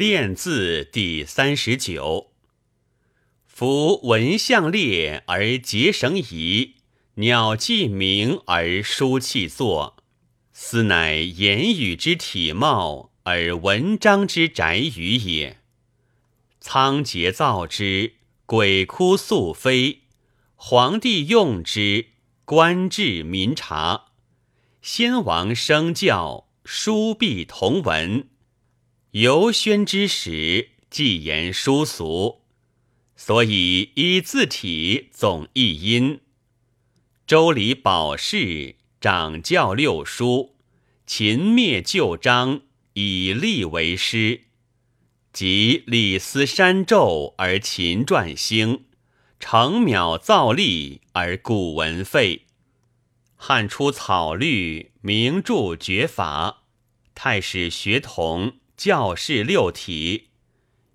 练字第三十九。夫文象列而结绳仪，鸟迹鸣而书气作，斯乃言语之体貌，而文章之宅语也。仓颉造之，鬼哭宿飞；皇帝用之，官至民察。先王生教，书必同文。游宣之时，既言书俗，所以以字体总一音。周礼保释，掌教六书，秦灭旧章，以立为师。即李斯山胄而秦传兴，程邈造历而古文废。汉出草律，名著绝法，太史学童。教士六体，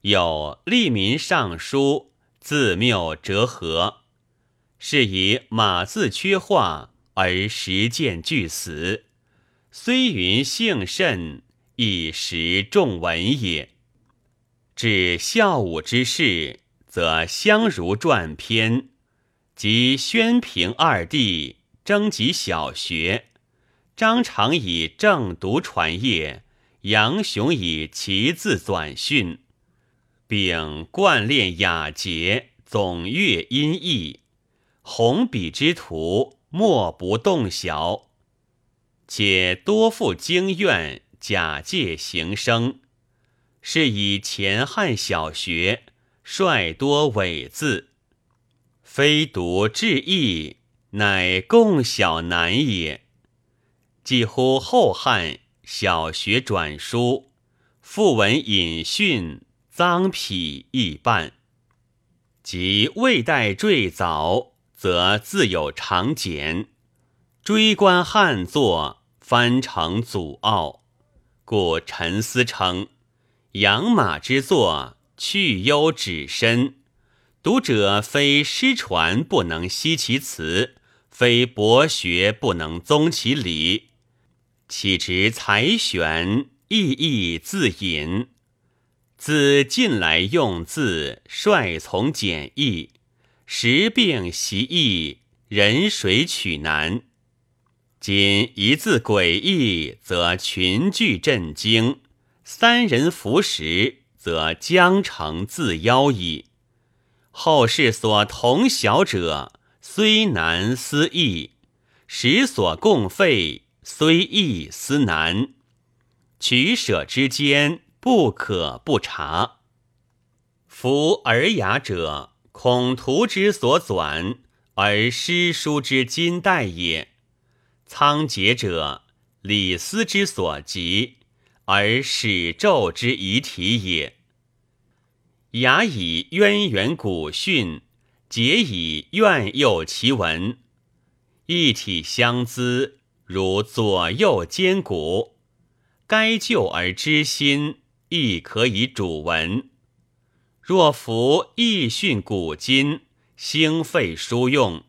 有利民尚书，自谬折合，是以马字缺画而实践俱死。虽云幸甚，以实重文也。至孝武之事，则相如传篇，及宣平二帝征集小学，张常以正读传业。杨雄以其字短训，并贯练雅节，总阅音译，红笔之徒莫不动晓。且多负经院，假借行声，是以前汉小学率多伪字，非读志异，乃共小难也。几乎后汉。小学转书，复文引训，脏癖亦半。及魏代坠早，则自有长简，追观汉作，翻成祖奥。故陈思称：养马之作，去忧止身。读者非失传不能悉其词，非博学不能宗其理。岂知才玄意义自隐，自近来用字率从简易，时病习易，人水取难。今一字诡异，则群聚震惊；三人服食，则将成自夭矣。后世所同小者，虽难思议，时所共废。虽易思难，取舍之间不可不察。夫尔雅者，孔图之所纂，而诗书之今代也；仓颉者，李斯之所集，而史纣之遗体也。雅以渊源古训，节以苑诱其文，一体相资。如左右兼古，该旧而知新，亦可以主文。若夫易训古今，兴废书用，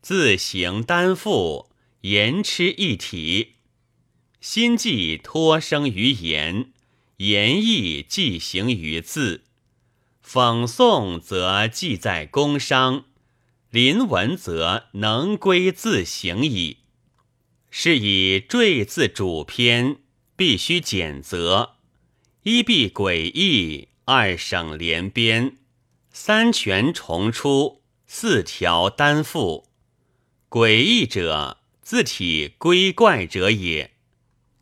自行担负，言痴一体。心计托生于言，言意寄行于字。讽诵则记在工商，临文则能归自行矣。是以缀字主篇必须简则，一必诡异，二省连编，三全重出，四条单复。诡异者，字体归怪者也。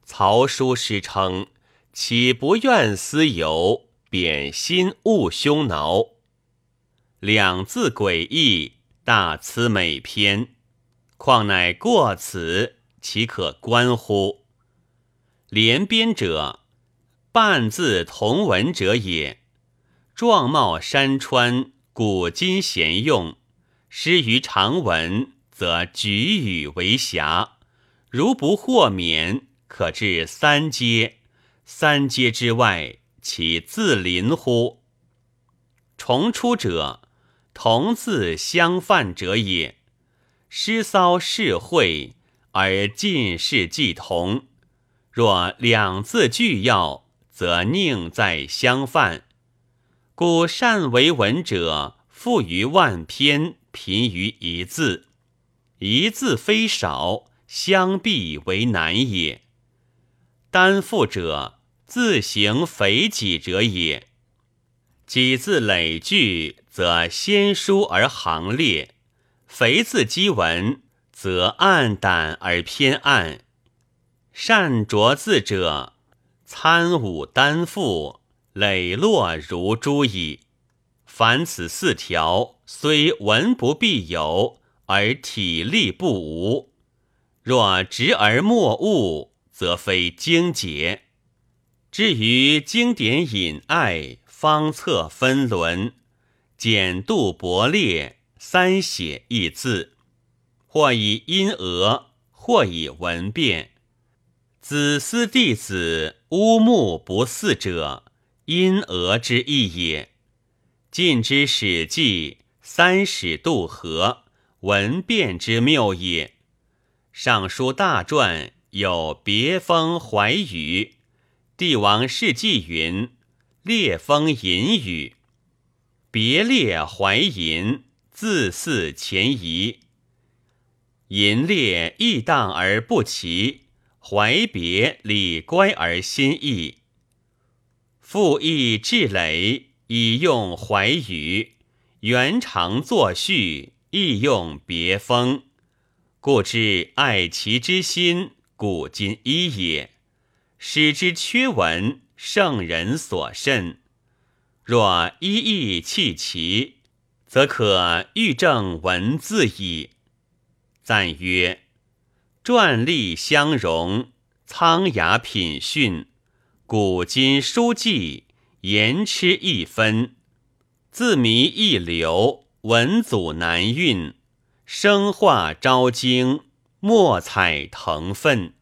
曹书诗称：“岂不愿思游，贬心勿胸挠。”两字诡异，大辞美篇，况乃过此。岂可观乎？连编者，半字同文者也。状貌山川，古今贤用。失于长文，则举语为瑕。如不豁免，可至三阶。三阶之外，岂自临乎？重出者，同字相犯者也。诗骚事会。而近事既同，若两字俱要，则宁在相犯。故善为文者，富于万篇，贫于一字。一字非少，相必为难也。担负者，自行肥己者也。己字累句，则先疏而行列；肥字积文，则暗胆而偏暗。善着字者，参五担负，磊落如珠矣。凡此四条，虽文不必有。而体力不无，若直而莫悟，则非经解。至于经典隐爱、方策分伦、简度博列、三写一字，或以音讹，或以文变，子思弟子乌木不似者，因额之意也。晋之《史记》，三史渡河。文变之谬也。尚书大传有别封怀雨，帝王世纪云列封隐语，别列怀淫，自似前疑。淫列异荡而不齐，怀别礼乖而心意。复议至累，以用怀语，原常作序。亦用别风，故知爱其之心，古今一也。使之缺文，圣人所慎。若一意弃其，则可欲正文字矣。赞曰：篆隶相融，苍雅品训，古今书记，言痴一分，字谜一流。文祖难韵，生化昭经，墨彩腾奋。